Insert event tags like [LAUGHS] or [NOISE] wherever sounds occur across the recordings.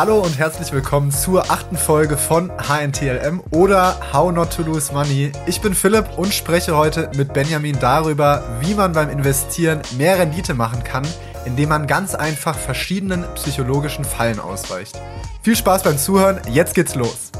Hallo und herzlich willkommen zur achten Folge von HNTLM oder How Not to Lose Money. Ich bin Philipp und spreche heute mit Benjamin darüber, wie man beim Investieren mehr Rendite machen kann, indem man ganz einfach verschiedenen psychologischen Fallen ausweicht. Viel Spaß beim Zuhören, jetzt geht's los.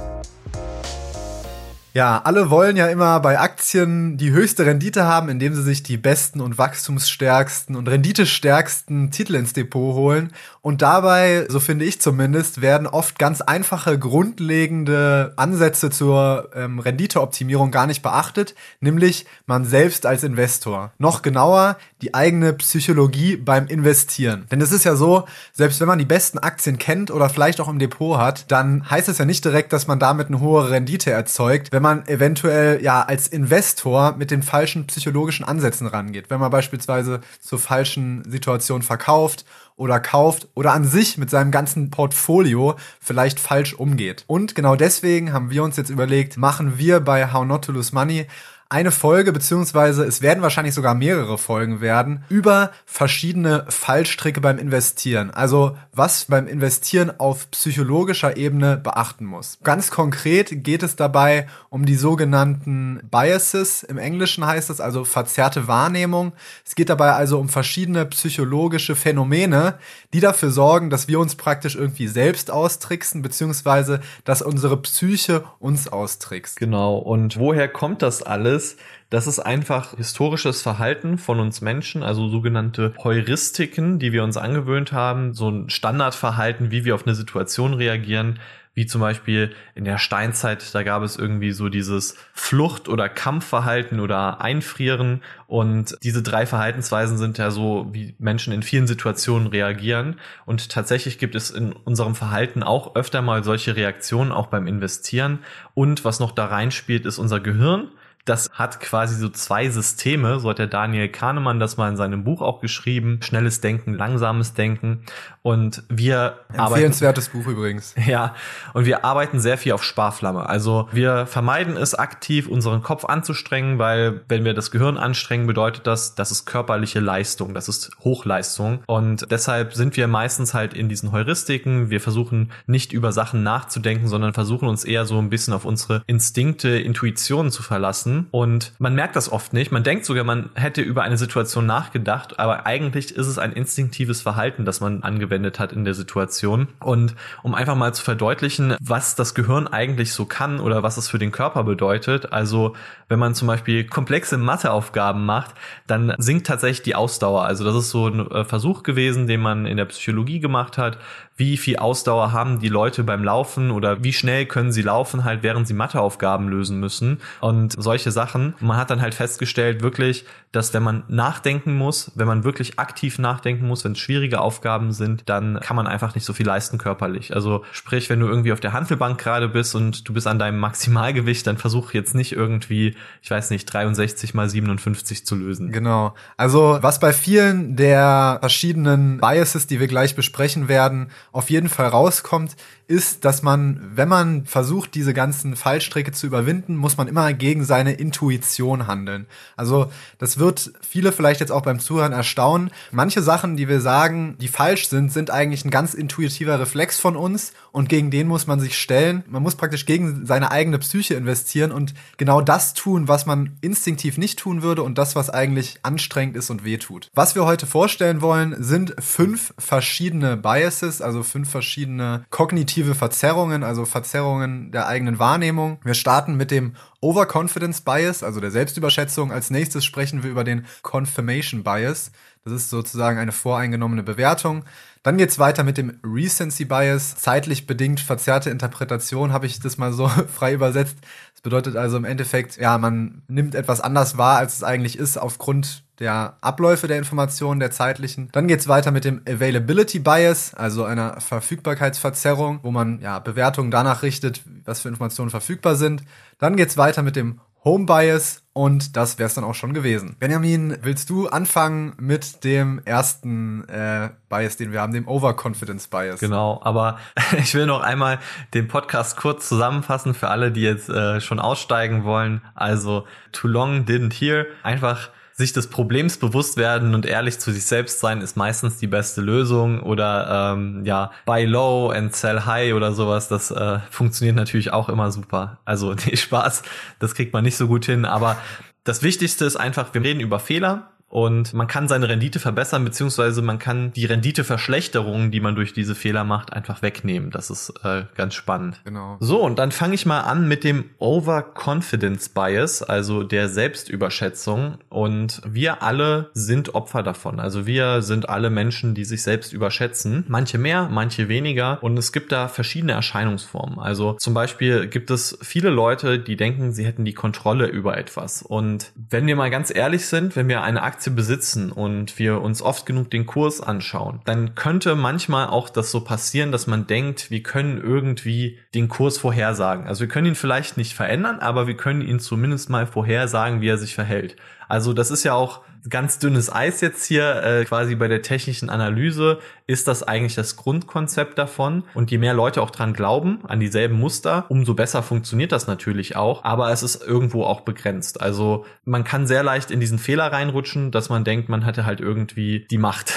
Ja, alle wollen ja immer bei Aktien die höchste Rendite haben, indem sie sich die besten und wachstumsstärksten und renditestärksten Titel ins Depot holen. Und dabei, so finde ich zumindest, werden oft ganz einfache, grundlegende Ansätze zur ähm, Renditeoptimierung gar nicht beachtet, nämlich man selbst als Investor. Noch genauer, die eigene Psychologie beim Investieren. Denn es ist ja so, selbst wenn man die besten Aktien kennt oder vielleicht auch im Depot hat, dann heißt es ja nicht direkt, dass man damit eine hohe Rendite erzeugt, wenn man eventuell ja als Investor mit den falschen psychologischen Ansätzen rangeht. Wenn man beispielsweise zur falschen Situation verkauft oder kauft oder an sich mit seinem ganzen Portfolio vielleicht falsch umgeht. Und genau deswegen haben wir uns jetzt überlegt, machen wir bei How Not to Lose Money eine Folge, beziehungsweise es werden wahrscheinlich sogar mehrere Folgen werden, über verschiedene Fallstricke beim Investieren. Also was beim Investieren auf psychologischer Ebene beachten muss. Ganz konkret geht es dabei um die sogenannten Biases. Im Englischen heißt es also verzerrte Wahrnehmung. Es geht dabei also um verschiedene psychologische Phänomene, die dafür sorgen, dass wir uns praktisch irgendwie selbst austricksen, beziehungsweise dass unsere Psyche uns austrickst. Genau. Und woher kommt das alles? Ist, das ist einfach historisches Verhalten von uns Menschen, also sogenannte Heuristiken, die wir uns angewöhnt haben, so ein Standardverhalten, wie wir auf eine Situation reagieren, wie zum Beispiel in der Steinzeit, da gab es irgendwie so dieses Flucht- oder Kampfverhalten oder Einfrieren. Und diese drei Verhaltensweisen sind ja so, wie Menschen in vielen Situationen reagieren. Und tatsächlich gibt es in unserem Verhalten auch öfter mal solche Reaktionen, auch beim Investieren. Und was noch da reinspielt, ist unser Gehirn das hat quasi so zwei Systeme, so hat der Daniel Kahnemann das mal in seinem Buch auch geschrieben. Schnelles Denken, langsames Denken. Und wir Empfehlenswertes arbeiten, Buch übrigens. [LAUGHS] Ja, und wir arbeiten sehr viel auf Sparflamme. Also wir vermeiden es aktiv, unseren Kopf anzustrengen, weil wenn wir das Gehirn anstrengen, bedeutet das, das ist körperliche Leistung, das ist Hochleistung. Und deshalb sind wir meistens halt in diesen Heuristiken. Wir versuchen nicht über Sachen nachzudenken, sondern versuchen uns eher so ein bisschen auf unsere Instinkte, Intuitionen zu verlassen lassen. Und man merkt das oft nicht. Man denkt sogar, man hätte über eine Situation nachgedacht, aber eigentlich ist es ein instinktives Verhalten, das man angewendet hat in der Situation. Und um einfach mal zu verdeutlichen, was das Gehirn eigentlich so kann oder was es für den Körper bedeutet. Also wenn man zum Beispiel komplexe Matheaufgaben macht, dann sinkt tatsächlich die Ausdauer. Also das ist so ein äh, Versuch gewesen, den man in der Psychologie gemacht hat. Wie viel Ausdauer haben die Leute beim Laufen oder wie schnell können sie laufen, halt während sie Matheaufgaben lösen müssen. Und solche Sachen. Man hat dann halt festgestellt, wirklich, dass wenn man nachdenken muss, wenn man wirklich aktiv nachdenken muss, wenn es schwierige Aufgaben sind, dann kann man einfach nicht so viel leisten körperlich. Also sprich, wenn du irgendwie auf der Handelbank gerade bist und du bist an deinem Maximalgewicht, dann versuch jetzt nicht irgendwie, ich weiß nicht, 63 mal 57 zu lösen. Genau. Also was bei vielen der verschiedenen Biases, die wir gleich besprechen werden, auf jeden Fall rauskommt, ist, dass man, wenn man versucht, diese ganzen Fallstricke zu überwinden, muss man immer gegen seine Intuition handeln. Also das wird viele vielleicht jetzt auch beim Zuhören erstaunen. Manche Sachen, die wir sagen, die falsch sind, sind eigentlich ein ganz intuitiver Reflex von uns und gegen den muss man sich stellen. Man muss praktisch gegen seine eigene Psyche investieren und genau das tun, was man instinktiv nicht tun würde und das, was eigentlich anstrengend ist und wehtut. Was wir heute vorstellen wollen, sind fünf verschiedene Biases, also fünf verschiedene kognitive Verzerrungen, also Verzerrungen der eigenen Wahrnehmung. Wir starten mit dem Overconfidence Bias, also der Selbstüberschätzung. Als nächstes sprechen wir über den Confirmation Bias. Das ist sozusagen eine voreingenommene Bewertung. Dann geht's weiter mit dem Recency Bias, zeitlich bedingt verzerrte Interpretation, habe ich das mal so [LAUGHS] frei übersetzt. Das bedeutet also im Endeffekt, ja, man nimmt etwas anders wahr, als es eigentlich ist, aufgrund der Abläufe der Informationen, der zeitlichen. Dann geht's weiter mit dem Availability Bias, also einer Verfügbarkeitsverzerrung, wo man ja Bewertungen danach richtet, was für Informationen verfügbar sind. Dann geht's weiter mit dem Home Bias und das wäre es dann auch schon gewesen. Benjamin, willst du anfangen mit dem ersten äh, Bias, den wir haben, dem Overconfidence Bias? Genau, aber [LAUGHS] ich will noch einmal den Podcast kurz zusammenfassen für alle, die jetzt äh, schon aussteigen wollen. Also, too long didn't hear. Einfach sich des Problems bewusst werden und ehrlich zu sich selbst sein ist meistens die beste Lösung. Oder ähm, ja, buy low and sell high oder sowas, das äh, funktioniert natürlich auch immer super. Also [LAUGHS] nee, Spaß, das kriegt man nicht so gut hin, aber das Wichtigste ist einfach, wir reden über Fehler und man kann seine Rendite verbessern, beziehungsweise man kann die Renditeverschlechterungen, die man durch diese Fehler macht, einfach wegnehmen. Das ist äh, ganz spannend. Genau. So, und dann fange ich mal an mit dem Overconfidence Bias, also der Selbstüberschätzung. Und wir alle sind Opfer davon. Also wir sind alle Menschen, die sich selbst überschätzen. Manche mehr, manche weniger. Und es gibt da verschiedene Erscheinungsformen. Also zum Beispiel gibt es viele Leute, die denken, sie hätten die Kontrolle über etwas. Und wenn wir mal ganz ehrlich sind, wenn wir eine Aktie Aktie besitzen und wir uns oft genug den Kurs anschauen, dann könnte manchmal auch das so passieren, dass man denkt, wir können irgendwie den Kurs vorhersagen. Also wir können ihn vielleicht nicht verändern, aber wir können ihn zumindest mal vorhersagen, wie er sich verhält. Also das ist ja auch ganz dünnes Eis jetzt hier äh, quasi bei der technischen Analyse ist das eigentlich das Grundkonzept davon und je mehr Leute auch dran glauben an dieselben Muster, umso besser funktioniert das natürlich auch, aber es ist irgendwo auch begrenzt. Also man kann sehr leicht in diesen Fehler reinrutschen, dass man denkt, man hätte halt irgendwie die Macht.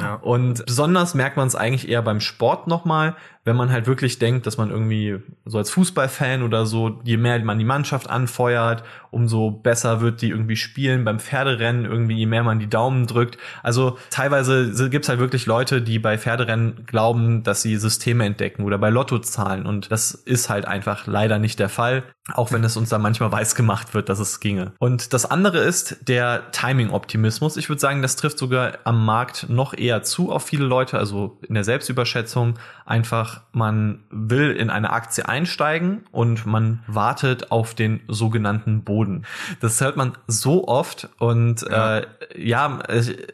Ja. [LAUGHS] Und besonders merkt man es eigentlich eher beim Sport nochmal, wenn man halt wirklich denkt, dass man irgendwie so als Fußballfan oder so, je mehr man die Mannschaft anfeuert, umso besser wird die irgendwie spielen. Beim Pferderennen irgendwie, je mehr man die Daumen drückt. Also teilweise gibt's halt wirklich Leute, die bei Pferderennen glauben, dass sie Systeme entdecken oder bei Lottozahlen. Und das ist halt einfach leider nicht der Fall, auch wenn es uns da manchmal weiß gemacht wird, dass es ginge. Und das andere ist der Timing-Optimismus. Ich würde sagen, das trifft sogar am Markt noch eher zu auf viele Leute, also in der Selbstüberschätzung einfach man will in eine Aktie einsteigen und man wartet auf den sogenannten Boden. Das hört man so oft und ja. Äh, ja,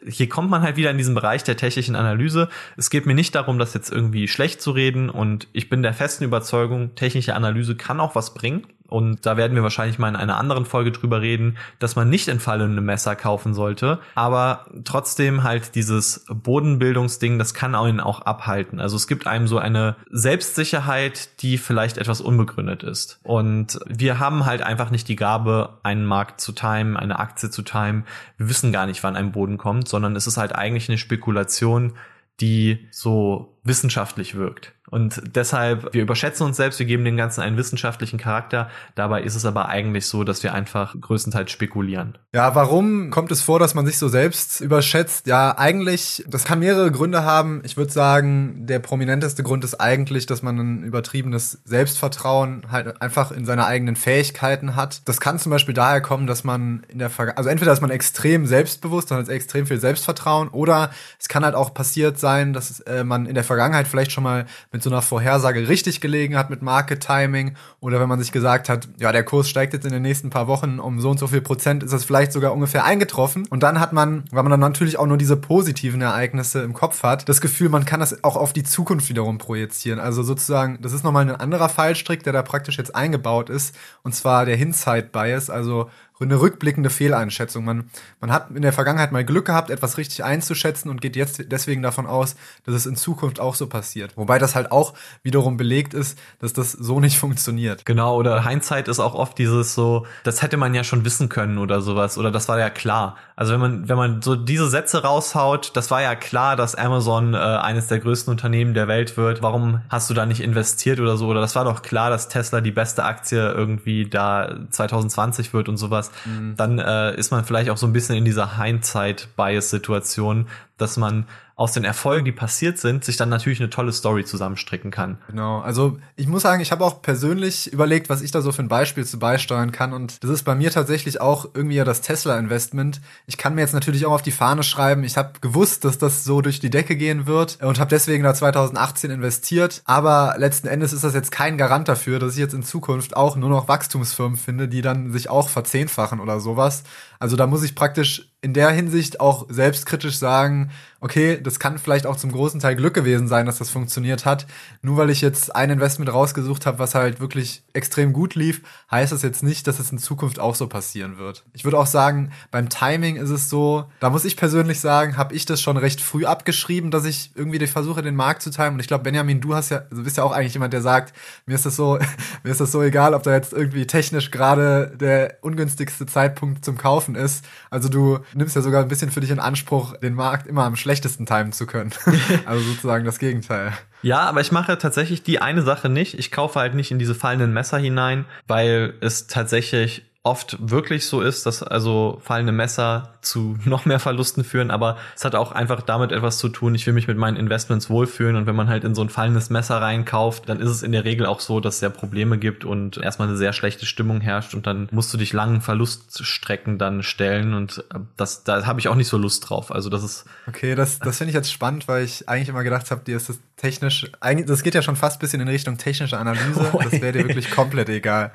hier kommt man halt wieder in diesen Bereich der technischen Analyse. Es geht mir nicht darum, das jetzt irgendwie schlecht zu reden und ich bin der festen Überzeugung, technische Analyse kann auch was bringen. Und da werden wir wahrscheinlich mal in einer anderen Folge drüber reden, dass man nicht entfallene Messer kaufen sollte. Aber trotzdem halt dieses Bodenbildungsding, das kann einen auch abhalten. Also es gibt einem so eine Selbstsicherheit, die vielleicht etwas unbegründet ist. Und wir haben halt einfach nicht die Gabe, einen Markt zu timen, eine Aktie zu timen. Wir wissen gar nicht, wann ein Boden kommt, sondern es ist halt eigentlich eine Spekulation, die so wissenschaftlich wirkt. Und deshalb, wir überschätzen uns selbst, wir geben dem Ganzen einen wissenschaftlichen Charakter. Dabei ist es aber eigentlich so, dass wir einfach größtenteils spekulieren. Ja, warum kommt es vor, dass man sich so selbst überschätzt? Ja, eigentlich, das kann mehrere Gründe haben. Ich würde sagen, der prominenteste Grund ist eigentlich, dass man ein übertriebenes Selbstvertrauen halt einfach in seine eigenen Fähigkeiten hat. Das kann zum Beispiel daher kommen, dass man in der Vergangenheit, also entweder ist man extrem selbstbewusst, dann hat extrem viel Selbstvertrauen, oder es kann halt auch passiert sein, dass äh, man in der Vergangenheit vielleicht schon mal mit so einer Vorhersage richtig gelegen hat mit Market Timing oder wenn man sich gesagt hat, ja, der Kurs steigt jetzt in den nächsten paar Wochen um so und so viel Prozent, ist das vielleicht sogar ungefähr eingetroffen. Und dann hat man, weil man dann natürlich auch nur diese positiven Ereignisse im Kopf hat, das Gefühl, man kann das auch auf die Zukunft wiederum projizieren. Also sozusagen, das ist nochmal ein anderer Fallstrick, der da praktisch jetzt eingebaut ist. Und zwar der Hindsight Bias, also eine rückblickende Fehleinschätzung. Man, man hat in der Vergangenheit mal Glück gehabt, etwas richtig einzuschätzen und geht jetzt deswegen davon aus, dass es in Zukunft auch so passiert. Wobei das halt auch wiederum belegt ist, dass das so nicht funktioniert. Genau, oder Hindsight ist auch oft dieses so, das hätte man ja schon wissen können oder sowas, oder das war ja klar. Also wenn man, wenn man so diese Sätze raushaut, das war ja klar, dass Amazon äh, eines der größten Unternehmen der Welt wird. Warum hast du da nicht investiert oder so? Oder das war doch klar, dass Tesla die beste Aktie irgendwie da 2020 wird und sowas mhm. dann äh, ist man vielleicht auch so ein bisschen in dieser Hindsight-Bias-Situation, dass man aus den Erfolgen, die passiert sind, sich dann natürlich eine tolle Story zusammenstricken kann. Genau. Also ich muss sagen, ich habe auch persönlich überlegt, was ich da so für ein Beispiel zu beisteuern kann. Und das ist bei mir tatsächlich auch irgendwie ja das Tesla-Investment. Ich kann mir jetzt natürlich auch auf die Fahne schreiben. Ich habe gewusst, dass das so durch die Decke gehen wird und habe deswegen da 2018 investiert. Aber letzten Endes ist das jetzt kein Garant dafür, dass ich jetzt in Zukunft auch nur noch Wachstumsfirmen finde, die dann sich auch verzehnfachen oder sowas. Also da muss ich praktisch in der Hinsicht auch selbstkritisch sagen, okay, das kann vielleicht auch zum großen Teil Glück gewesen sein, dass das funktioniert hat. Nur weil ich jetzt ein Investment rausgesucht habe, was halt wirklich extrem gut lief, heißt das jetzt nicht, dass es in Zukunft auch so passieren wird. Ich würde auch sagen, beim Timing ist es so, da muss ich persönlich sagen, habe ich das schon recht früh abgeschrieben, dass ich irgendwie versuche, den Markt zu timen. Und ich glaube, Benjamin, du hast ja, also bist ja auch eigentlich jemand, der sagt, mir ist das so, [LAUGHS] mir ist das so egal, ob da jetzt irgendwie technisch gerade der ungünstigste Zeitpunkt zum Kaufen ist. Also du nimmst ja sogar ein bisschen für dich in Anspruch, den Markt immer am schlechtesten timen zu können. [LAUGHS] also sozusagen das Gegenteil. Ja, aber ich mache tatsächlich die eine Sache nicht. Ich kaufe halt nicht in diese fallenden Messer hinein, weil es tatsächlich oft wirklich so ist, dass also fallende Messer zu [LAUGHS] noch mehr Verlusten führen, aber es hat auch einfach damit etwas zu tun, ich will mich mit meinen Investments wohlfühlen und wenn man halt in so ein fallendes Messer reinkauft, dann ist es in der Regel auch so, dass es ja Probleme gibt und erstmal eine sehr schlechte Stimmung herrscht und dann musst du dich langen Verluststrecken dann stellen und äh, das, da habe ich auch nicht so Lust drauf. Also das ist. Okay, das, das finde ich jetzt spannend, weil ich eigentlich immer gedacht habe, dir ist das technisch, eigentlich, das geht ja schon fast bisschen in Richtung technische Analyse. [LAUGHS] Das wäre dir wirklich komplett egal.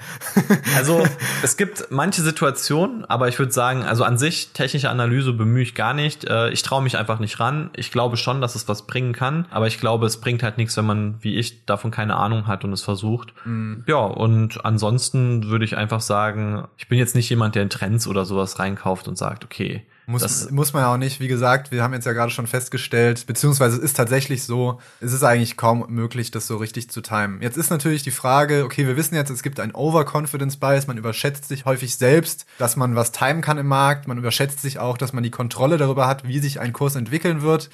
Also [LAUGHS] es gibt manche Situationen, aber ich würde sagen, also an sich technische Analyse bemühe ich gar nicht. Äh, ich traue mich einfach nicht ran. Ich glaube schon, dass es was bringen kann, aber ich glaube, es bringt halt nichts, wenn man, wie ich, davon keine Ahnung hat und es versucht. Mhm. Ja, und ansonsten würde ich einfach sagen, ich bin jetzt nicht jemand, der in Trends oder sowas reinkauft und sagt, okay, muss, das, muss man ja auch nicht. Wie gesagt, wir haben jetzt ja gerade schon festgestellt, beziehungsweise es ist tatsächlich so, es ist eigentlich kaum möglich, das so richtig zu timen. Jetzt ist natürlich die Frage, okay, wir wissen jetzt, es gibt ein Overconfidence Bias, man überschätzt sich häufig selbst, dass man was timen kann im Markt, man überschätzt sich auch, dass man die Kontrolle darüber hat, wie sich ein Kurs entwickeln wird.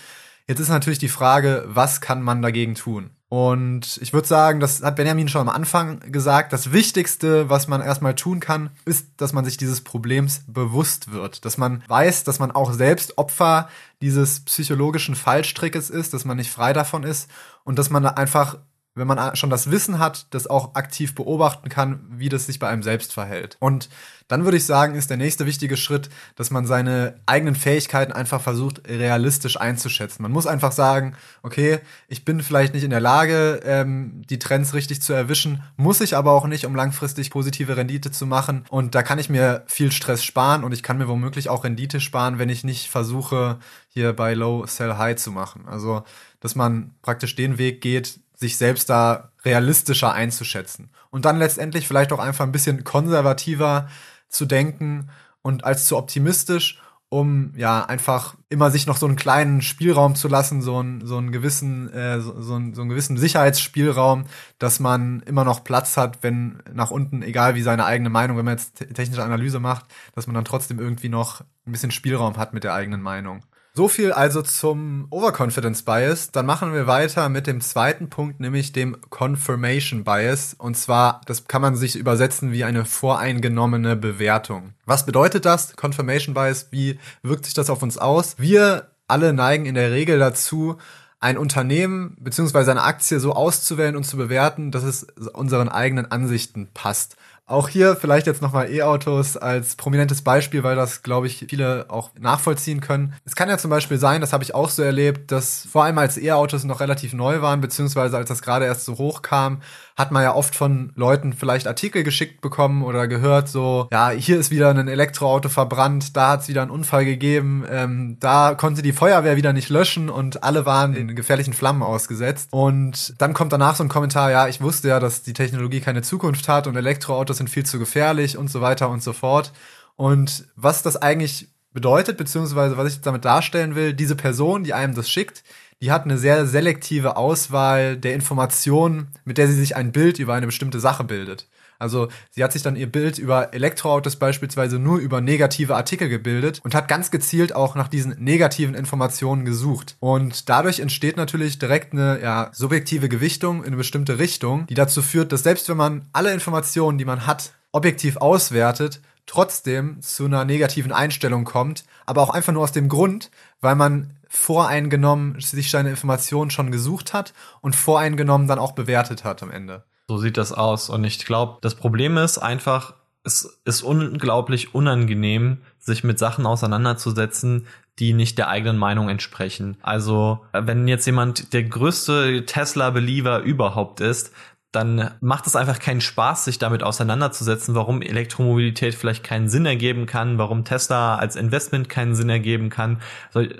Jetzt ist natürlich die Frage, was kann man dagegen tun? Und ich würde sagen, das hat Benjamin schon am Anfang gesagt, das Wichtigste, was man erstmal tun kann, ist, dass man sich dieses Problems bewusst wird. Dass man weiß, dass man auch selbst Opfer dieses psychologischen Fallstrickes ist, dass man nicht frei davon ist und dass man einfach wenn man schon das Wissen hat, das auch aktiv beobachten kann, wie das sich bei einem selbst verhält. Und dann würde ich sagen, ist der nächste wichtige Schritt, dass man seine eigenen Fähigkeiten einfach versucht, realistisch einzuschätzen. Man muss einfach sagen, okay, ich bin vielleicht nicht in der Lage, ähm, die Trends richtig zu erwischen, muss ich aber auch nicht, um langfristig positive Rendite zu machen. Und da kann ich mir viel Stress sparen und ich kann mir womöglich auch Rendite sparen, wenn ich nicht versuche, hier bei Low Sell High zu machen. Also, dass man praktisch den Weg geht, sich selbst da realistischer einzuschätzen. Und dann letztendlich vielleicht auch einfach ein bisschen konservativer zu denken und als zu optimistisch, um ja einfach immer sich noch so einen kleinen Spielraum zu lassen, so einen, so einen gewissen, äh, so, so, einen, so einen gewissen Sicherheitsspielraum, dass man immer noch Platz hat, wenn nach unten, egal wie seine eigene Meinung, wenn man jetzt technische Analyse macht, dass man dann trotzdem irgendwie noch ein bisschen Spielraum hat mit der eigenen Meinung. So viel also zum Overconfidence Bias. Dann machen wir weiter mit dem zweiten Punkt, nämlich dem Confirmation Bias. Und zwar, das kann man sich übersetzen wie eine voreingenommene Bewertung. Was bedeutet das? Confirmation Bias, wie wirkt sich das auf uns aus? Wir alle neigen in der Regel dazu, ein Unternehmen beziehungsweise eine Aktie so auszuwählen und zu bewerten, dass es unseren eigenen Ansichten passt. Auch hier vielleicht jetzt nochmal E-Autos als prominentes Beispiel, weil das, glaube ich, viele auch nachvollziehen können. Es kann ja zum Beispiel sein, das habe ich auch so erlebt, dass vor allem als E-Autos noch relativ neu waren, beziehungsweise als das gerade erst so hochkam, hat man ja oft von Leuten vielleicht Artikel geschickt bekommen oder gehört, so, ja, hier ist wieder ein Elektroauto verbrannt, da hat es wieder einen Unfall gegeben, ähm, da konnte die Feuerwehr wieder nicht löschen und alle waren in gefährlichen Flammen ausgesetzt. Und dann kommt danach so ein Kommentar, ja, ich wusste ja, dass die Technologie keine Zukunft hat und Elektroautos sind viel zu gefährlich und so weiter und so fort. Und was das eigentlich bedeutet, beziehungsweise was ich damit darstellen will, diese Person, die einem das schickt, die hat eine sehr selektive Auswahl der Informationen, mit der sie sich ein Bild über eine bestimmte Sache bildet. Also sie hat sich dann ihr Bild über Elektroautos beispielsweise nur über negative Artikel gebildet und hat ganz gezielt auch nach diesen negativen Informationen gesucht. Und dadurch entsteht natürlich direkt eine ja, subjektive Gewichtung in eine bestimmte Richtung, die dazu führt, dass selbst wenn man alle Informationen, die man hat, objektiv auswertet, trotzdem zu einer negativen Einstellung kommt, aber auch einfach nur aus dem Grund, weil man voreingenommen sich seine Informationen schon gesucht hat und voreingenommen dann auch bewertet hat am Ende. So sieht das aus. Und ich glaube, das Problem ist einfach, es ist unglaublich unangenehm, sich mit Sachen auseinanderzusetzen, die nicht der eigenen Meinung entsprechen. Also, wenn jetzt jemand der größte Tesla-Believer überhaupt ist, dann macht es einfach keinen Spaß, sich damit auseinanderzusetzen, warum Elektromobilität vielleicht keinen Sinn ergeben kann, warum Tesla als Investment keinen Sinn ergeben kann.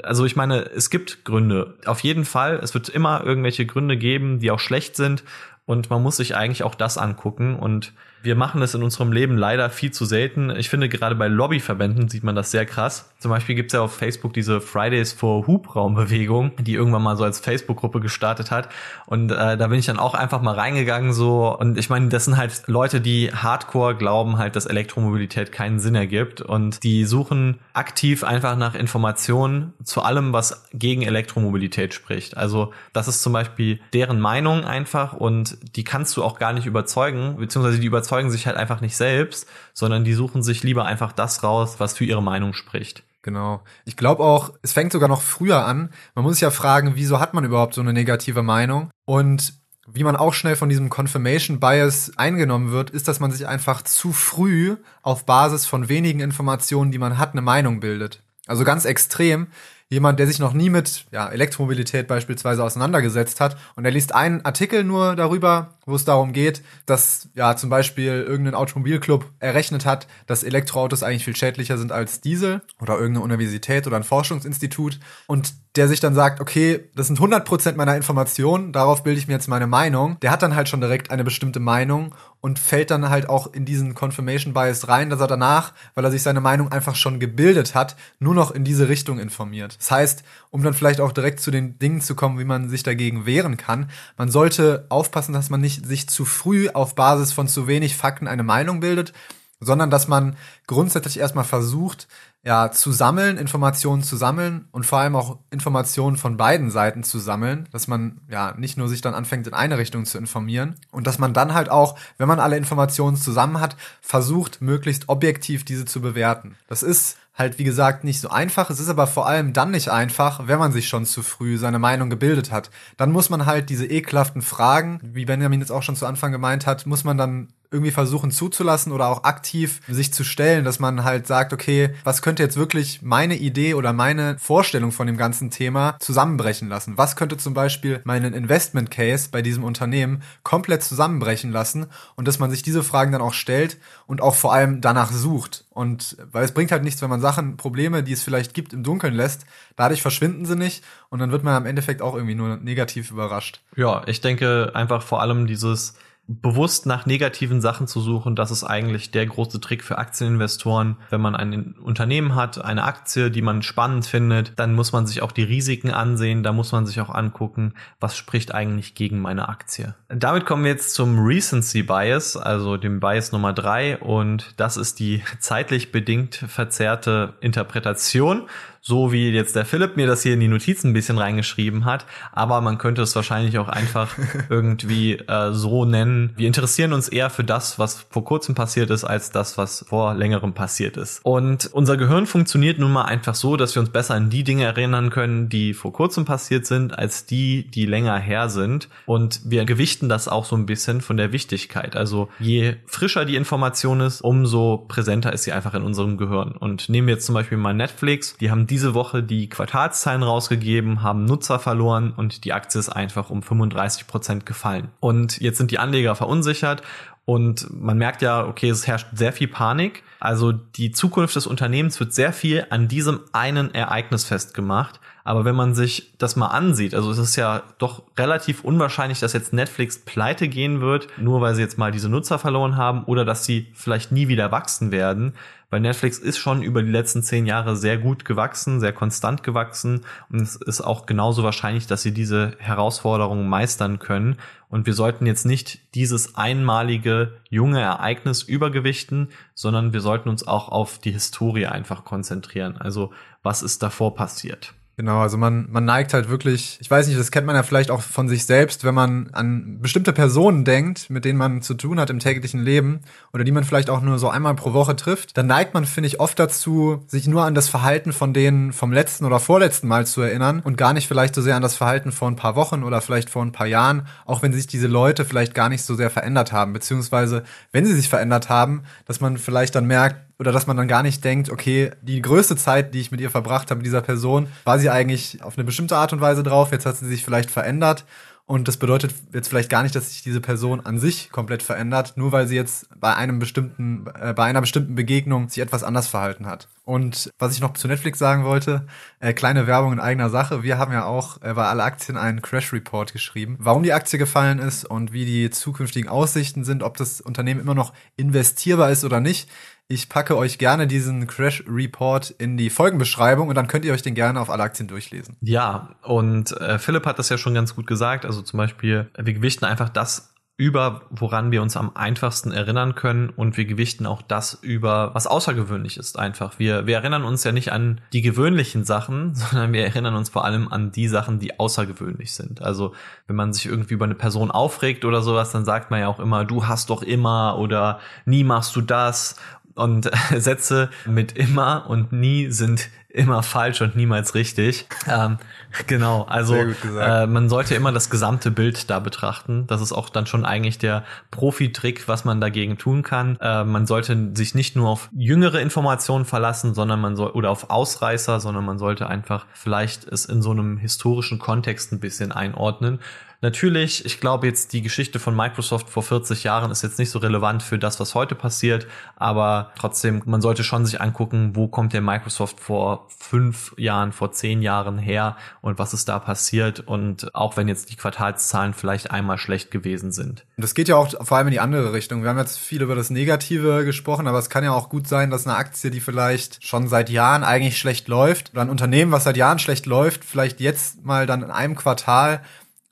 Also ich meine, es gibt Gründe. Auf jeden Fall, es wird immer irgendwelche Gründe geben, die auch schlecht sind und man muss sich eigentlich auch das angucken und wir machen es in unserem Leben leider viel zu selten. Ich finde, gerade bei Lobbyverbänden sieht man das sehr krass. Zum Beispiel gibt es ja auf Facebook diese Fridays for Hubraumbewegung, die irgendwann mal so als Facebook-Gruppe gestartet hat. Und äh, da bin ich dann auch einfach mal reingegangen so. Und ich meine, das sind halt Leute, die hardcore glauben halt, dass Elektromobilität keinen Sinn ergibt. Und die suchen aktiv einfach nach Informationen zu allem, was gegen Elektromobilität spricht. Also das ist zum Beispiel deren Meinung einfach und die kannst du auch gar nicht überzeugen, beziehungsweise die überzeugen überzeugen sich halt einfach nicht selbst, sondern die suchen sich lieber einfach das raus, was für ihre Meinung spricht. Genau. Ich glaube auch, es fängt sogar noch früher an. Man muss sich ja fragen, wieso hat man überhaupt so eine negative Meinung? Und wie man auch schnell von diesem Confirmation Bias eingenommen wird, ist, dass man sich einfach zu früh auf Basis von wenigen Informationen, die man hat, eine Meinung bildet. Also ganz extrem jemand, der sich noch nie mit ja, Elektromobilität beispielsweise auseinandergesetzt hat und er liest einen Artikel nur darüber, wo es darum geht, dass ja zum Beispiel irgendein Automobilclub errechnet hat, dass Elektroautos eigentlich viel schädlicher sind als Diesel oder irgendeine Universität oder ein Forschungsinstitut. Und der sich dann sagt, okay, das sind 100% meiner Informationen, darauf bilde ich mir jetzt meine Meinung. Der hat dann halt schon direkt eine bestimmte Meinung und fällt dann halt auch in diesen Confirmation Bias rein, dass er danach, weil er sich seine Meinung einfach schon gebildet hat, nur noch in diese Richtung informiert. Das heißt, um dann vielleicht auch direkt zu den Dingen zu kommen, wie man sich dagegen wehren kann, man sollte aufpassen, dass man nicht sich zu früh auf Basis von zu wenig Fakten eine Meinung bildet, sondern dass man grundsätzlich erstmal versucht, ja, zu sammeln, Informationen zu sammeln und vor allem auch Informationen von beiden Seiten zu sammeln, dass man ja nicht nur sich dann anfängt, in eine Richtung zu informieren und dass man dann halt auch, wenn man alle Informationen zusammen hat, versucht, möglichst objektiv diese zu bewerten. Das ist halt, wie gesagt, nicht so einfach. Es ist aber vor allem dann nicht einfach, wenn man sich schon zu früh seine Meinung gebildet hat. Dann muss man halt diese ekelhaften Fragen, wie Benjamin jetzt auch schon zu Anfang gemeint hat, muss man dann irgendwie versuchen zuzulassen oder auch aktiv sich zu stellen, dass man halt sagt, okay, was könnte jetzt wirklich meine Idee oder meine Vorstellung von dem ganzen Thema zusammenbrechen lassen? Was könnte zum Beispiel meinen Investment Case bei diesem Unternehmen komplett zusammenbrechen lassen? Und dass man sich diese Fragen dann auch stellt und auch vor allem danach sucht. Und weil es bringt halt nichts, wenn man Sachen, Probleme, die es vielleicht gibt, im Dunkeln lässt. Dadurch verschwinden sie nicht und dann wird man am Endeffekt auch irgendwie nur negativ überrascht. Ja, ich denke einfach vor allem dieses bewusst nach negativen Sachen zu suchen, das ist eigentlich der große Trick für Aktieninvestoren. Wenn man ein Unternehmen hat, eine Aktie, die man spannend findet, dann muss man sich auch die Risiken ansehen, da muss man sich auch angucken, was spricht eigentlich gegen meine Aktie. Damit kommen wir jetzt zum Recency Bias, also dem Bias Nummer drei und das ist die zeitlich bedingt verzerrte Interpretation so wie jetzt der Philipp mir das hier in die Notizen ein bisschen reingeschrieben hat, aber man könnte es wahrscheinlich auch einfach [LAUGHS] irgendwie äh, so nennen. Wir interessieren uns eher für das, was vor kurzem passiert ist, als das, was vor längerem passiert ist. Und unser Gehirn funktioniert nun mal einfach so, dass wir uns besser an die Dinge erinnern können, die vor kurzem passiert sind, als die, die länger her sind. Und wir gewichten das auch so ein bisschen von der Wichtigkeit. Also je frischer die Information ist, umso präsenter ist sie einfach in unserem Gehirn. Und nehmen wir jetzt zum Beispiel mal Netflix, die haben diese Woche die Quartalszahlen rausgegeben, haben Nutzer verloren und die Aktie ist einfach um 35 Prozent gefallen. Und jetzt sind die Anleger verunsichert und man merkt ja, okay, es herrscht sehr viel Panik. Also die Zukunft des Unternehmens wird sehr viel an diesem einen Ereignis festgemacht. Aber wenn man sich das mal ansieht, also es ist ja doch relativ unwahrscheinlich, dass jetzt Netflix pleite gehen wird, nur weil sie jetzt mal diese Nutzer verloren haben oder dass sie vielleicht nie wieder wachsen werden weil Netflix ist schon über die letzten zehn Jahre sehr gut gewachsen, sehr konstant gewachsen und es ist auch genauso wahrscheinlich, dass sie diese Herausforderungen meistern können. Und wir sollten jetzt nicht dieses einmalige junge Ereignis übergewichten, sondern wir sollten uns auch auf die Historie einfach konzentrieren. Also was ist davor passiert? Genau, also man, man neigt halt wirklich, ich weiß nicht, das kennt man ja vielleicht auch von sich selbst, wenn man an bestimmte Personen denkt, mit denen man zu tun hat im täglichen Leben oder die man vielleicht auch nur so einmal pro Woche trifft, dann neigt man, finde ich, oft dazu, sich nur an das Verhalten von denen vom letzten oder vorletzten Mal zu erinnern und gar nicht vielleicht so sehr an das Verhalten vor ein paar Wochen oder vielleicht vor ein paar Jahren, auch wenn sich diese Leute vielleicht gar nicht so sehr verändert haben, beziehungsweise wenn sie sich verändert haben, dass man vielleicht dann merkt, oder dass man dann gar nicht denkt, okay, die größte Zeit, die ich mit ihr verbracht habe, mit dieser Person, war sie eigentlich auf eine bestimmte Art und Weise drauf, jetzt hat sie sich vielleicht verändert Und das bedeutet jetzt vielleicht gar nicht, dass sich diese Person an sich komplett verändert, nur weil sie jetzt bei einem bestimmten, äh, bei einer bestimmten Begegnung sich etwas anders verhalten hat. Und was ich noch zu Netflix sagen wollte, äh, kleine Werbung in eigener Sache. Wir haben ja auch äh, bei alle Aktien einen Crash Report geschrieben, warum die Aktie gefallen ist und wie die zukünftigen Aussichten sind, ob das Unternehmen immer noch investierbar ist oder nicht. Ich packe euch gerne diesen Crash Report in die Folgenbeschreibung und dann könnt ihr euch den gerne auf alle Aktien durchlesen. Ja, und äh, Philipp hat das ja schon ganz gut gesagt. Also zum Beispiel, wir gewichten einfach das über, woran wir uns am einfachsten erinnern können und wir gewichten auch das über, was außergewöhnlich ist einfach. Wir, wir erinnern uns ja nicht an die gewöhnlichen Sachen, [LAUGHS] sondern wir erinnern uns vor allem an die Sachen, die außergewöhnlich sind. Also wenn man sich irgendwie über eine Person aufregt oder sowas, dann sagt man ja auch immer, du hast doch immer oder nie machst du das und [LAUGHS] Sätze mit immer und nie sind immer falsch und niemals richtig. Ähm, genau, also äh, man sollte immer das gesamte Bild da betrachten. Das ist auch dann schon eigentlich der Profi-Trick, was man dagegen tun kann. Äh, man sollte sich nicht nur auf jüngere Informationen verlassen, sondern man soll oder auf Ausreißer, sondern man sollte einfach vielleicht es in so einem historischen Kontext ein bisschen einordnen. Natürlich, ich glaube jetzt die Geschichte von Microsoft vor 40 Jahren ist jetzt nicht so relevant für das, was heute passiert, aber trotzdem, man sollte schon sich angucken, wo kommt der Microsoft vor fünf Jahren, vor zehn Jahren her und was ist da passiert und auch wenn jetzt die Quartalszahlen vielleicht einmal schlecht gewesen sind. Das geht ja auch vor allem in die andere Richtung. Wir haben jetzt viel über das Negative gesprochen, aber es kann ja auch gut sein, dass eine Aktie, die vielleicht schon seit Jahren eigentlich schlecht läuft, oder ein Unternehmen, was seit Jahren schlecht läuft, vielleicht jetzt mal dann in einem Quartal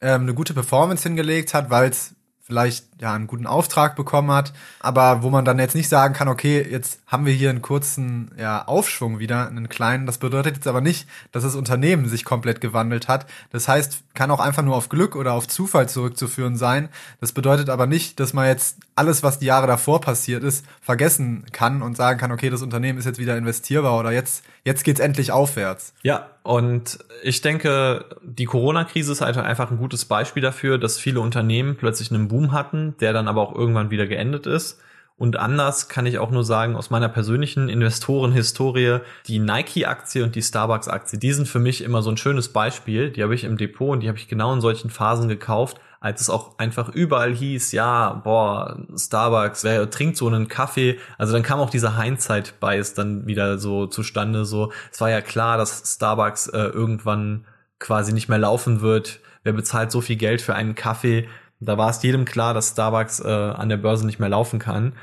ähm, eine gute Performance hingelegt hat, weil es vielleicht ja einen guten Auftrag bekommen hat, aber wo man dann jetzt nicht sagen kann, okay, jetzt haben wir hier einen kurzen ja, Aufschwung wieder, einen kleinen. Das bedeutet jetzt aber nicht, dass das Unternehmen sich komplett gewandelt hat. Das heißt, kann auch einfach nur auf Glück oder auf Zufall zurückzuführen sein. Das bedeutet aber nicht, dass man jetzt alles, was die Jahre davor passiert ist, vergessen kann und sagen kann, okay, das Unternehmen ist jetzt wieder investierbar oder jetzt jetzt geht's endlich aufwärts. Ja, und ich denke, die Corona-Krise ist halt einfach ein gutes Beispiel dafür, dass viele Unternehmen plötzlich einen Boom hatten, der dann aber auch irgendwann wieder geendet ist. Und anders kann ich auch nur sagen, aus meiner persönlichen Investorenhistorie, die Nike-Aktie und die Starbucks-Aktie, die sind für mich immer so ein schönes Beispiel. Die habe ich im Depot und die habe ich genau in solchen Phasen gekauft, als es auch einfach überall hieß, ja, boah, Starbucks, wer trinkt so einen Kaffee? Also dann kam auch dieser Hindsight-Bias dann wieder so zustande. So, es war ja klar, dass Starbucks äh, irgendwann quasi nicht mehr laufen wird. Wer bezahlt so viel Geld für einen Kaffee? Da war es jedem klar, dass Starbucks äh, an der Börse nicht mehr laufen kann.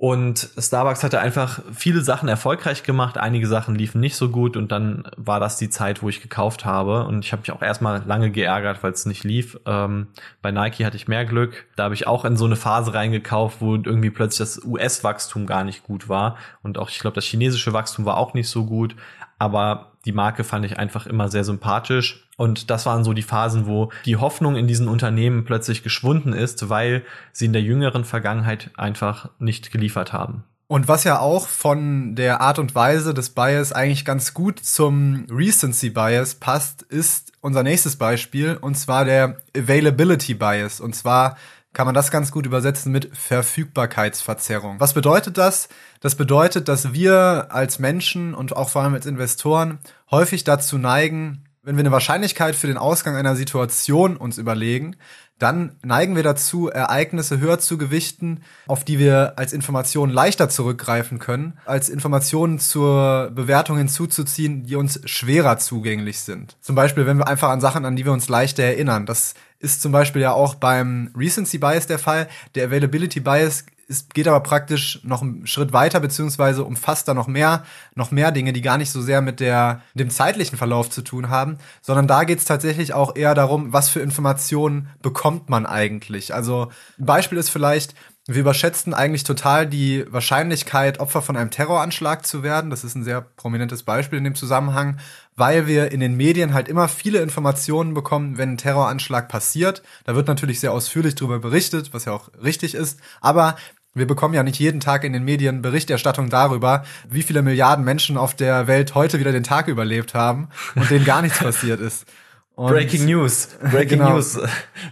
Und Starbucks hatte einfach viele Sachen erfolgreich gemacht, einige Sachen liefen nicht so gut und dann war das die Zeit, wo ich gekauft habe. Und ich habe mich auch erstmal lange geärgert, weil es nicht lief. Ähm, bei Nike hatte ich mehr Glück. Da habe ich auch in so eine Phase reingekauft, wo irgendwie plötzlich das US-Wachstum gar nicht gut war. Und auch, ich glaube, das chinesische Wachstum war auch nicht so gut. Aber die Marke fand ich einfach immer sehr sympathisch. Und das waren so die Phasen, wo die Hoffnung in diesen Unternehmen plötzlich geschwunden ist, weil sie in der jüngeren Vergangenheit einfach nicht geliefert haben. Und was ja auch von der Art und Weise des Bias eigentlich ganz gut zum Recency Bias passt, ist unser nächstes Beispiel, und zwar der Availability Bias. Und zwar kann man das ganz gut übersetzen mit Verfügbarkeitsverzerrung. Was bedeutet das? Das bedeutet, dass wir als Menschen und auch vor allem als Investoren häufig dazu neigen, wenn wir eine Wahrscheinlichkeit für den Ausgang einer Situation uns überlegen, dann neigen wir dazu, Ereignisse höher zu gewichten, auf die wir als Informationen leichter zurückgreifen können, als Informationen zur Bewertung hinzuzuziehen, die uns schwerer zugänglich sind. Zum Beispiel, wenn wir einfach an Sachen, an die wir uns leichter erinnern. Das ist zum Beispiel ja auch beim Recency Bias der Fall. Der Availability Bias es geht aber praktisch noch einen Schritt weiter, beziehungsweise umfasst da noch mehr, noch mehr Dinge, die gar nicht so sehr mit der, dem zeitlichen Verlauf zu tun haben, sondern da geht es tatsächlich auch eher darum, was für Informationen bekommt man eigentlich. Also ein Beispiel ist vielleicht, wir überschätzen eigentlich total die Wahrscheinlichkeit, Opfer von einem Terroranschlag zu werden. Das ist ein sehr prominentes Beispiel in dem Zusammenhang, weil wir in den Medien halt immer viele Informationen bekommen, wenn ein Terroranschlag passiert. Da wird natürlich sehr ausführlich darüber berichtet, was ja auch richtig ist. Aber wir bekommen ja nicht jeden Tag in den Medien Berichterstattung darüber, wie viele Milliarden Menschen auf der Welt heute wieder den Tag überlebt haben und denen gar nichts passiert ist. Und Breaking News. Breaking genau. News. Sieben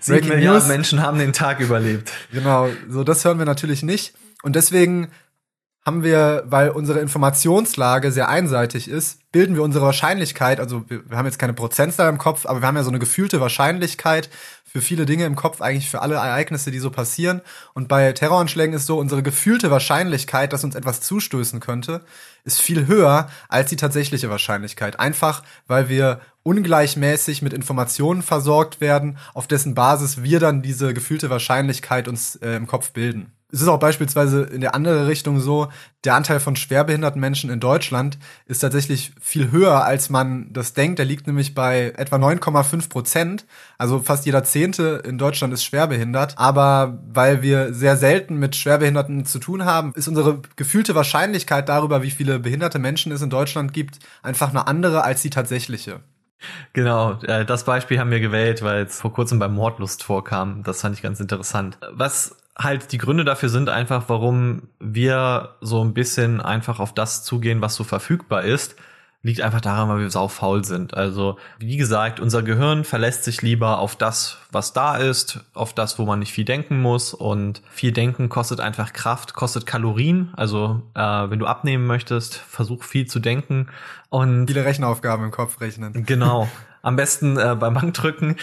Breaking Milliarden News. Menschen haben den Tag überlebt. Genau, so das hören wir natürlich nicht. Und deswegen haben wir, weil unsere Informationslage sehr einseitig ist, bilden wir unsere Wahrscheinlichkeit, also wir, wir haben jetzt keine Prozentzahl im Kopf, aber wir haben ja so eine gefühlte Wahrscheinlichkeit für viele Dinge im Kopf, eigentlich für alle Ereignisse, die so passieren. Und bei Terroranschlägen ist so, unsere gefühlte Wahrscheinlichkeit, dass uns etwas zustößen könnte, ist viel höher als die tatsächliche Wahrscheinlichkeit. Einfach, weil wir ungleichmäßig mit Informationen versorgt werden, auf dessen Basis wir dann diese gefühlte Wahrscheinlichkeit uns äh, im Kopf bilden. Es ist auch beispielsweise in der andere Richtung so, der Anteil von schwerbehinderten Menschen in Deutschland ist tatsächlich viel höher, als man das denkt. Der liegt nämlich bei etwa 9,5 Prozent. Also fast jeder Zehnte in Deutschland ist schwerbehindert. Aber weil wir sehr selten mit Schwerbehinderten zu tun haben, ist unsere gefühlte Wahrscheinlichkeit darüber, wie viele behinderte Menschen es in Deutschland gibt, einfach eine andere als die tatsächliche. Genau, äh, das Beispiel haben wir gewählt, weil es vor kurzem beim Mordlust vorkam. Das fand ich ganz interessant. Was halt die Gründe dafür sind einfach, warum wir so ein bisschen einfach auf das zugehen, was so verfügbar ist liegt einfach daran, weil wir sau faul sind. Also, wie gesagt, unser Gehirn verlässt sich lieber auf das, was da ist, auf das, wo man nicht viel denken muss. Und viel denken kostet einfach Kraft, kostet Kalorien. Also, äh, wenn du abnehmen möchtest, versuch viel zu denken. Und viele Rechenaufgaben im Kopf rechnen. Genau. [LAUGHS] Am besten äh, beim Bankdrücken.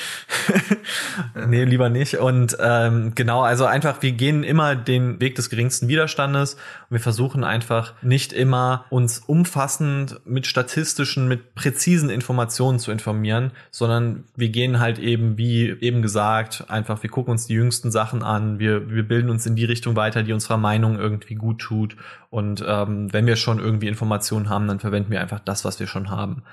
[LAUGHS] nee, lieber nicht. Und ähm, genau, also einfach, wir gehen immer den Weg des geringsten Widerstandes und wir versuchen einfach nicht immer uns umfassend mit statistischen, mit präzisen Informationen zu informieren, sondern wir gehen halt eben, wie eben gesagt, einfach, wir gucken uns die jüngsten Sachen an, wir, wir bilden uns in die Richtung weiter, die unserer Meinung irgendwie gut tut. Und ähm, wenn wir schon irgendwie Informationen haben, dann verwenden wir einfach das, was wir schon haben.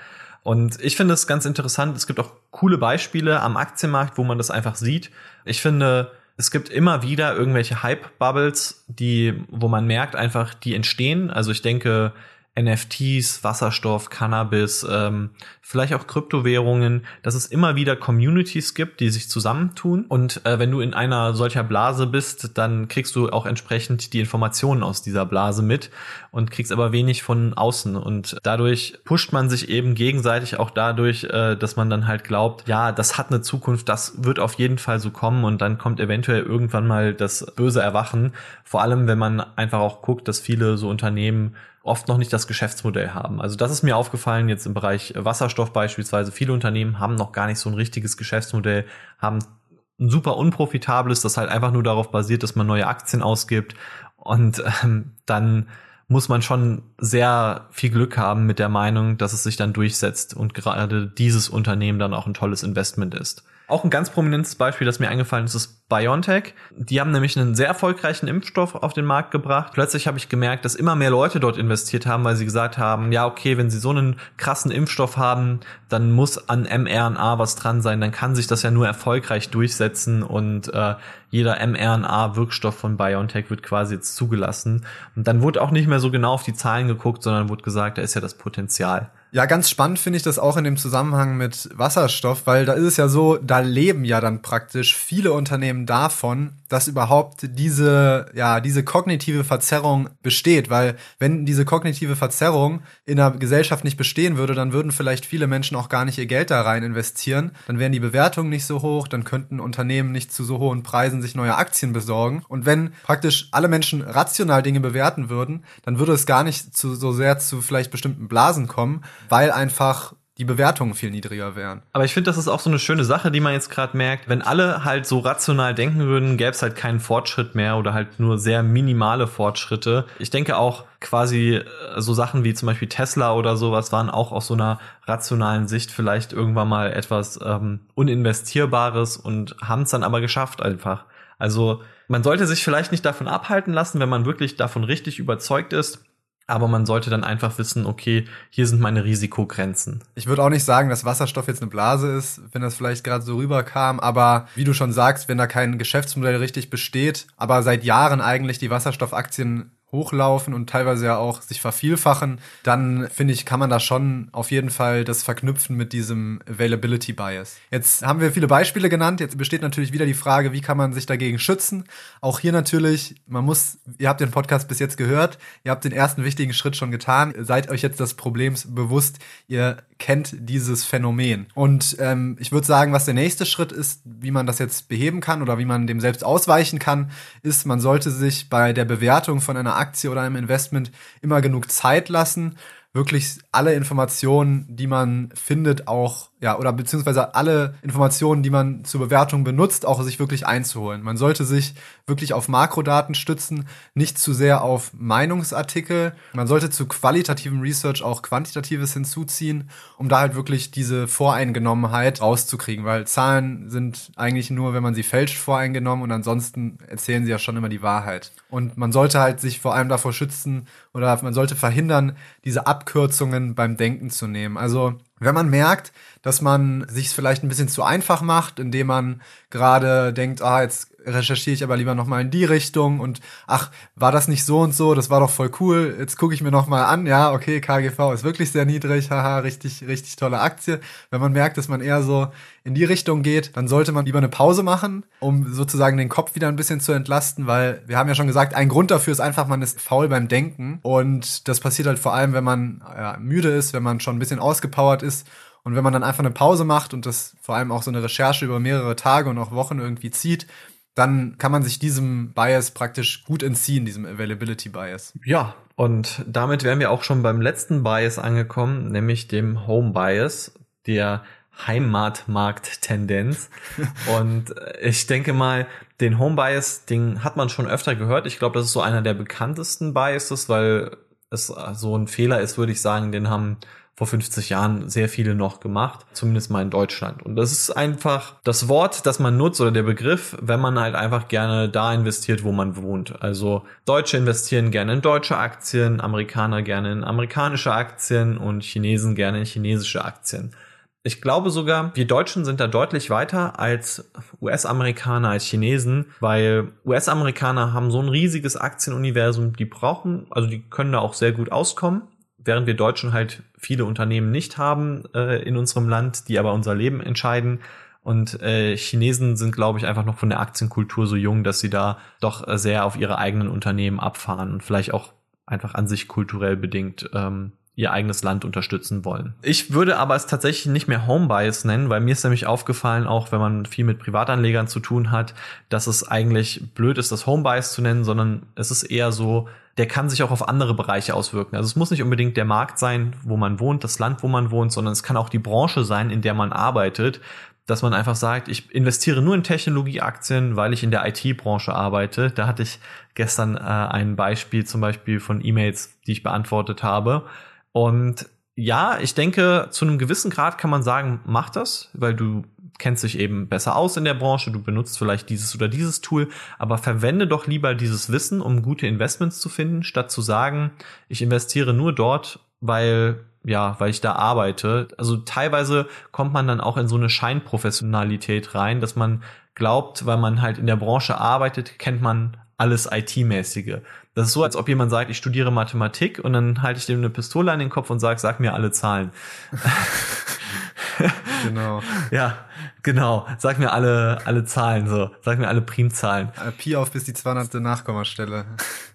Und ich finde es ganz interessant. Es gibt auch coole Beispiele am Aktienmarkt, wo man das einfach sieht. Ich finde, es gibt immer wieder irgendwelche Hype-Bubbles, die, wo man merkt einfach, die entstehen. Also ich denke, NFTs, Wasserstoff, Cannabis, ähm, vielleicht auch Kryptowährungen, dass es immer wieder Communities gibt, die sich zusammentun. Und äh, wenn du in einer solcher Blase bist, dann kriegst du auch entsprechend die Informationen aus dieser Blase mit und kriegst aber wenig von außen. Und dadurch pusht man sich eben gegenseitig auch dadurch, äh, dass man dann halt glaubt, ja, das hat eine Zukunft, das wird auf jeden Fall so kommen und dann kommt eventuell irgendwann mal das böse Erwachen. Vor allem, wenn man einfach auch guckt, dass viele so Unternehmen oft noch nicht das Geschäftsmodell haben. Also das ist mir aufgefallen jetzt im Bereich Wasserstoff beispielsweise. Viele Unternehmen haben noch gar nicht so ein richtiges Geschäftsmodell, haben ein super unprofitables, das halt einfach nur darauf basiert, dass man neue Aktien ausgibt und ähm, dann muss man schon sehr viel Glück haben mit der Meinung, dass es sich dann durchsetzt und gerade dieses Unternehmen dann auch ein tolles Investment ist. Auch ein ganz prominentes Beispiel, das mir eingefallen ist, ist BioNTech. Die haben nämlich einen sehr erfolgreichen Impfstoff auf den Markt gebracht. Plötzlich habe ich gemerkt, dass immer mehr Leute dort investiert haben, weil sie gesagt haben, ja, okay, wenn sie so einen krassen Impfstoff haben, dann muss an mRNA was dran sein, dann kann sich das ja nur erfolgreich durchsetzen und äh, jeder mRNA-Wirkstoff von BioNTech wird quasi jetzt zugelassen. Und dann wurde auch nicht mehr so genau auf die Zahlen geguckt, sondern wurde gesagt, da ist ja das Potenzial. Ja, ganz spannend finde ich das auch in dem Zusammenhang mit Wasserstoff, weil da ist es ja so, da leben ja dann praktisch viele Unternehmen davon, dass überhaupt diese, ja, diese kognitive Verzerrung besteht, weil wenn diese kognitive Verzerrung in der Gesellschaft nicht bestehen würde, dann würden vielleicht viele Menschen auch gar nicht ihr Geld da rein investieren, dann wären die Bewertungen nicht so hoch, dann könnten Unternehmen nicht zu so hohen Preisen sich neue Aktien besorgen. Und wenn praktisch alle Menschen rational Dinge bewerten würden, dann würde es gar nicht zu, so sehr zu vielleicht bestimmten Blasen kommen, weil einfach die Bewertungen viel niedriger wären. Aber ich finde, das ist auch so eine schöne Sache, die man jetzt gerade merkt. Wenn alle halt so rational denken würden, gäbe es halt keinen Fortschritt mehr oder halt nur sehr minimale Fortschritte. Ich denke auch quasi äh, so Sachen wie zum Beispiel Tesla oder sowas waren auch aus so einer rationalen Sicht vielleicht irgendwann mal etwas ähm, Uninvestierbares und haben es dann aber geschafft einfach. Also man sollte sich vielleicht nicht davon abhalten lassen, wenn man wirklich davon richtig überzeugt ist aber man sollte dann einfach wissen, okay, hier sind meine Risikogrenzen. Ich würde auch nicht sagen, dass Wasserstoff jetzt eine Blase ist, wenn das vielleicht gerade so rüberkam, aber wie du schon sagst, wenn da kein Geschäftsmodell richtig besteht, aber seit Jahren eigentlich die Wasserstoffaktien hochlaufen und teilweise ja auch sich vervielfachen, dann finde ich, kann man da schon auf jeden Fall das verknüpfen mit diesem Availability Bias. Jetzt haben wir viele Beispiele genannt. Jetzt besteht natürlich wieder die Frage, wie kann man sich dagegen schützen? Auch hier natürlich, man muss, ihr habt den Podcast bis jetzt gehört, ihr habt den ersten wichtigen Schritt schon getan. Seid euch jetzt des Problems bewusst. Ihr kennt dieses Phänomen. Und ähm, ich würde sagen, was der nächste Schritt ist, wie man das jetzt beheben kann oder wie man dem selbst ausweichen kann, ist, man sollte sich bei der Bewertung von einer Aktie oder einem Investment immer genug Zeit lassen wirklich alle Informationen, die man findet, auch, ja, oder beziehungsweise alle Informationen, die man zur Bewertung benutzt, auch sich wirklich einzuholen. Man sollte sich wirklich auf Makrodaten stützen, nicht zu sehr auf Meinungsartikel. Man sollte zu qualitativen Research auch quantitatives hinzuziehen, um da halt wirklich diese Voreingenommenheit rauszukriegen, weil Zahlen sind eigentlich nur, wenn man sie fälscht, voreingenommen und ansonsten erzählen sie ja schon immer die Wahrheit. Und man sollte halt sich vor allem davor schützen oder man sollte verhindern, diese Abkürzungen beim Denken zu nehmen. Also wenn man merkt, dass man sich vielleicht ein bisschen zu einfach macht, indem man gerade denkt, ah, jetzt recherchiere ich aber lieber noch mal in die Richtung und ach, war das nicht so und so, das war doch voll cool, jetzt gucke ich mir noch mal an, ja, okay, KGV ist wirklich sehr niedrig, haha, richtig, richtig tolle Aktie. Wenn man merkt, dass man eher so in die Richtung geht, dann sollte man lieber eine Pause machen, um sozusagen den Kopf wieder ein bisschen zu entlasten, weil wir haben ja schon gesagt, ein Grund dafür ist einfach, man ist faul beim Denken. Und das passiert halt vor allem, wenn man ja, müde ist, wenn man schon ein bisschen ausgepowert ist. Und wenn man dann einfach eine Pause macht und das vor allem auch so eine Recherche über mehrere Tage und auch Wochen irgendwie zieht, dann kann man sich diesem Bias praktisch gut entziehen, diesem Availability Bias. Ja, und damit wären wir auch schon beim letzten Bias angekommen, nämlich dem Home Bias, der Heimatmarkt-Tendenz. [LAUGHS] und ich denke mal, den Home Bias, den hat man schon öfter gehört. Ich glaube, das ist so einer der bekanntesten Biases, weil es so ein Fehler ist, würde ich sagen, den haben vor 50 Jahren sehr viele noch gemacht, zumindest mal in Deutschland. Und das ist einfach das Wort, das man nutzt oder der Begriff, wenn man halt einfach gerne da investiert, wo man wohnt. Also Deutsche investieren gerne in deutsche Aktien, Amerikaner gerne in amerikanische Aktien und Chinesen gerne in chinesische Aktien. Ich glaube sogar, wir Deutschen sind da deutlich weiter als US-Amerikaner, als Chinesen, weil US-Amerikaner haben so ein riesiges Aktienuniversum, die brauchen, also die können da auch sehr gut auskommen während wir Deutschen halt viele Unternehmen nicht haben äh, in unserem Land, die aber unser Leben entscheiden. Und äh, Chinesen sind, glaube ich, einfach noch von der Aktienkultur so jung, dass sie da doch äh, sehr auf ihre eigenen Unternehmen abfahren und vielleicht auch einfach an sich kulturell bedingt ähm, ihr eigenes Land unterstützen wollen. Ich würde aber es tatsächlich nicht mehr Home Bias nennen, weil mir ist nämlich aufgefallen, auch wenn man viel mit Privatanlegern zu tun hat, dass es eigentlich blöd ist, das Home Bias zu nennen, sondern es ist eher so, der kann sich auch auf andere Bereiche auswirken. Also es muss nicht unbedingt der Markt sein, wo man wohnt, das Land, wo man wohnt, sondern es kann auch die Branche sein, in der man arbeitet, dass man einfach sagt, ich investiere nur in Technologieaktien, weil ich in der IT-Branche arbeite. Da hatte ich gestern äh, ein Beispiel zum Beispiel von E-Mails, die ich beantwortet habe. Und ja, ich denke, zu einem gewissen Grad kann man sagen, mach das, weil du kennst dich eben besser aus in der Branche, du benutzt vielleicht dieses oder dieses Tool, aber verwende doch lieber dieses Wissen, um gute Investments zu finden, statt zu sagen, ich investiere nur dort, weil ja, weil ich da arbeite. Also teilweise kommt man dann auch in so eine Scheinprofessionalität rein, dass man glaubt, weil man halt in der Branche arbeitet, kennt man alles IT-mäßige. Das ist so, als ob jemand sagt, ich studiere Mathematik und dann halte ich dem eine Pistole an den Kopf und sage, sag mir alle Zahlen. [LAUGHS] genau. Ja, genau. Sag mir alle, alle Zahlen so. Sag mir alle Primzahlen. Äh, Pi auf bis die 200. Nachkommastelle.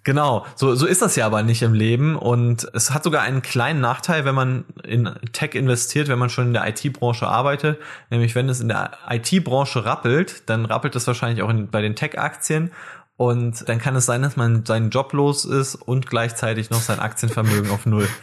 Genau. So, so ist das ja aber nicht im Leben. Und es hat sogar einen kleinen Nachteil, wenn man in Tech investiert, wenn man schon in der IT-Branche arbeitet. Nämlich, wenn es in der IT-Branche rappelt, dann rappelt es wahrscheinlich auch in, bei den Tech-Aktien. Und dann kann es sein, dass man seinen Job los ist und gleichzeitig noch sein Aktienvermögen auf Null [LAUGHS]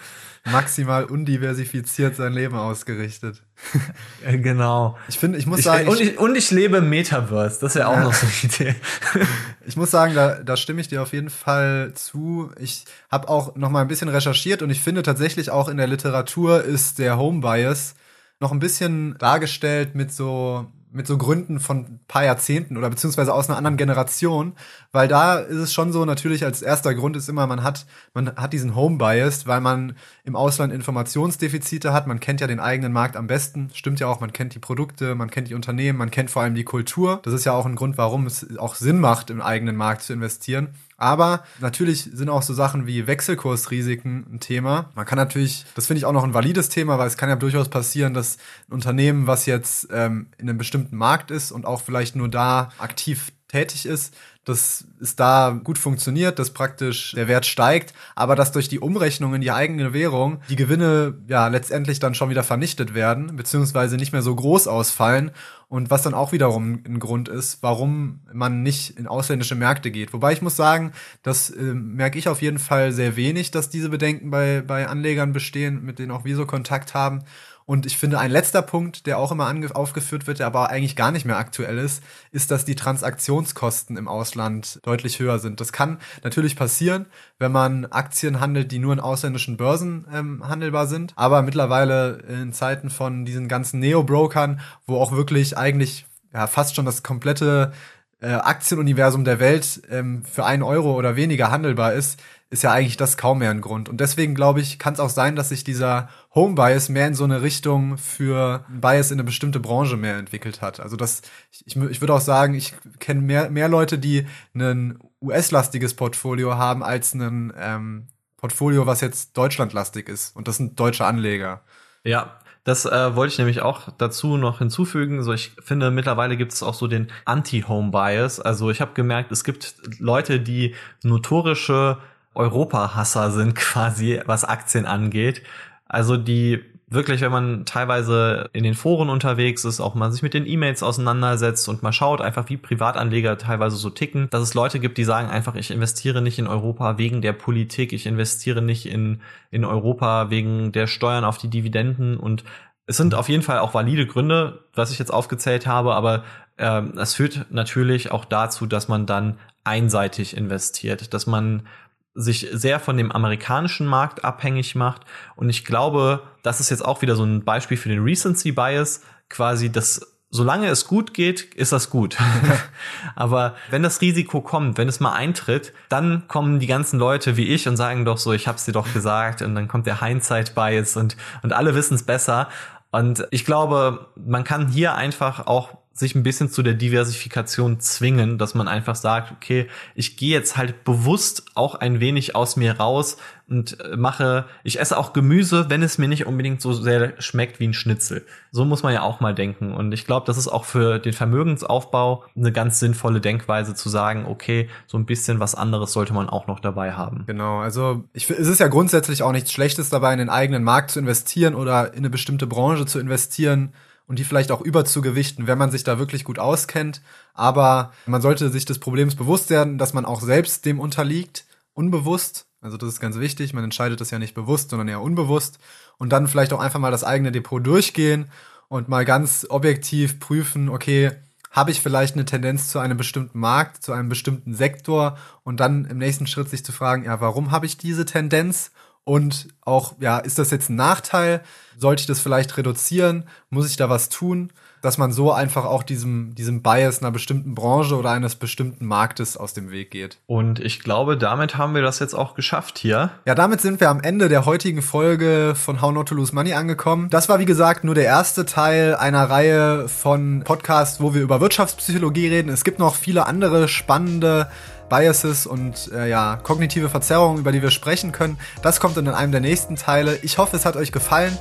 maximal undiversifiziert sein Leben ausgerichtet. [LAUGHS] genau. Ich finde, ich muss ich, sagen. Und ich, und ich lebe im Metaverse, das wäre auch ja. noch so eine Idee. [LAUGHS] ich muss sagen, da, da stimme ich dir auf jeden Fall zu. Ich habe auch noch mal ein bisschen recherchiert und ich finde tatsächlich auch in der Literatur ist der Home Bias noch ein bisschen dargestellt mit so mit so Gründen von ein paar Jahrzehnten oder beziehungsweise aus einer anderen Generation, weil da ist es schon so, natürlich als erster Grund ist immer, man hat, man hat diesen Home Bias, weil man im Ausland Informationsdefizite hat, man kennt ja den eigenen Markt am besten, stimmt ja auch, man kennt die Produkte, man kennt die Unternehmen, man kennt vor allem die Kultur. Das ist ja auch ein Grund, warum es auch Sinn macht, im eigenen Markt zu investieren. Aber natürlich sind auch so Sachen wie Wechselkursrisiken ein Thema. Man kann natürlich, das finde ich auch noch ein valides Thema, weil es kann ja durchaus passieren, dass ein Unternehmen, was jetzt ähm, in einem bestimmten Markt ist und auch vielleicht nur da aktiv tätig ist, dass es da gut funktioniert, dass praktisch der Wert steigt, aber dass durch die Umrechnung in die eigene Währung die Gewinne ja letztendlich dann schon wieder vernichtet werden, beziehungsweise nicht mehr so groß ausfallen und was dann auch wiederum ein Grund ist, warum man nicht in ausländische Märkte geht. Wobei ich muss sagen, das äh, merke ich auf jeden Fall sehr wenig, dass diese Bedenken bei, bei Anlegern bestehen, mit denen auch wir so Kontakt haben. Und ich finde, ein letzter Punkt, der auch immer aufgeführt wird, der aber eigentlich gar nicht mehr aktuell ist, ist, dass die Transaktionskosten im Ausland deutlich höher sind. Das kann natürlich passieren, wenn man Aktien handelt, die nur in ausländischen Börsen ähm, handelbar sind. Aber mittlerweile in Zeiten von diesen ganzen Neo-Brokern, wo auch wirklich eigentlich ja, fast schon das komplette äh, Aktienuniversum der Welt ähm, für einen Euro oder weniger handelbar ist, ist ja eigentlich das kaum mehr ein Grund. Und deswegen glaube ich, kann es auch sein, dass sich dieser Home Bias mehr in so eine Richtung für Bias in eine bestimmte Branche mehr entwickelt hat. Also das, ich, ich würde auch sagen, ich kenne mehr, mehr Leute, die ein US-lastiges Portfolio haben, als ein ähm, Portfolio, was jetzt deutschlandlastig ist. Und das sind deutsche Anleger. Ja, das äh, wollte ich nämlich auch dazu noch hinzufügen. So, ich finde, mittlerweile gibt es auch so den Anti-Home-Bias. Also ich habe gemerkt, es gibt Leute, die notorische Europa-Hasser sind [LAUGHS] quasi, was Aktien angeht. Also die wirklich, wenn man teilweise in den Foren unterwegs ist, auch mal sich mit den E-Mails auseinandersetzt und mal schaut, einfach wie Privatanleger teilweise so ticken, dass es Leute gibt, die sagen einfach, ich investiere nicht in Europa wegen der Politik, ich investiere nicht in, in Europa wegen der Steuern auf die Dividenden und es sind auf jeden Fall auch valide Gründe, was ich jetzt aufgezählt habe, aber ähm, es führt natürlich auch dazu, dass man dann einseitig investiert, dass man sich sehr von dem amerikanischen Markt abhängig macht. Und ich glaube, das ist jetzt auch wieder so ein Beispiel für den Recency Bias, quasi das solange es gut geht, ist das gut. [LAUGHS] Aber wenn das Risiko kommt, wenn es mal eintritt, dann kommen die ganzen Leute wie ich und sagen doch so, ich hab's dir doch gesagt und dann kommt der Hindsight Bias und, und alle wissen es besser. Und ich glaube, man kann hier einfach auch sich ein bisschen zu der Diversifikation zwingen, dass man einfach sagt, okay, ich gehe jetzt halt bewusst auch ein wenig aus mir raus und äh, mache, ich esse auch Gemüse, wenn es mir nicht unbedingt so sehr schmeckt wie ein Schnitzel. So muss man ja auch mal denken. Und ich glaube, das ist auch für den Vermögensaufbau eine ganz sinnvolle Denkweise zu sagen, okay, so ein bisschen was anderes sollte man auch noch dabei haben. Genau, also ich, es ist ja grundsätzlich auch nichts Schlechtes dabei, in den eigenen Markt zu investieren oder in eine bestimmte Branche zu investieren und die vielleicht auch überzugewichten, wenn man sich da wirklich gut auskennt. Aber man sollte sich des Problems bewusst werden, dass man auch selbst dem unterliegt, unbewusst. Also das ist ganz wichtig. Man entscheidet das ja nicht bewusst, sondern eher unbewusst. Und dann vielleicht auch einfach mal das eigene Depot durchgehen und mal ganz objektiv prüfen, okay, habe ich vielleicht eine Tendenz zu einem bestimmten Markt, zu einem bestimmten Sektor und dann im nächsten Schritt sich zu fragen, ja, warum habe ich diese Tendenz und auch, ja, ist das jetzt ein Nachteil? Sollte ich das vielleicht reduzieren? Muss ich da was tun? Dass man so einfach auch diesem, diesem Bias einer bestimmten Branche oder eines bestimmten Marktes aus dem Weg geht. Und ich glaube, damit haben wir das jetzt auch geschafft hier. Ja, damit sind wir am Ende der heutigen Folge von How Not to Lose Money angekommen. Das war, wie gesagt, nur der erste Teil einer Reihe von Podcasts, wo wir über Wirtschaftspsychologie reden. Es gibt noch viele andere spannende Biases und äh, ja, kognitive Verzerrungen, über die wir sprechen können. Das kommt in einem der nächsten Teile. Ich hoffe, es hat euch gefallen.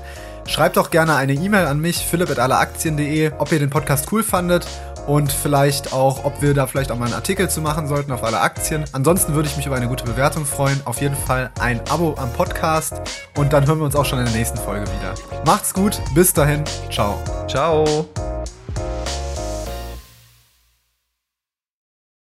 Schreibt doch gerne eine E-Mail an mich, philipp.alleraktien.de, ob ihr den Podcast cool fandet und vielleicht auch, ob wir da vielleicht auch mal einen Artikel zu machen sollten auf alle Aktien. Ansonsten würde ich mich über eine gute Bewertung freuen. Auf jeden Fall ein Abo am Podcast und dann hören wir uns auch schon in der nächsten Folge wieder. Macht's gut, bis dahin, ciao. Ciao.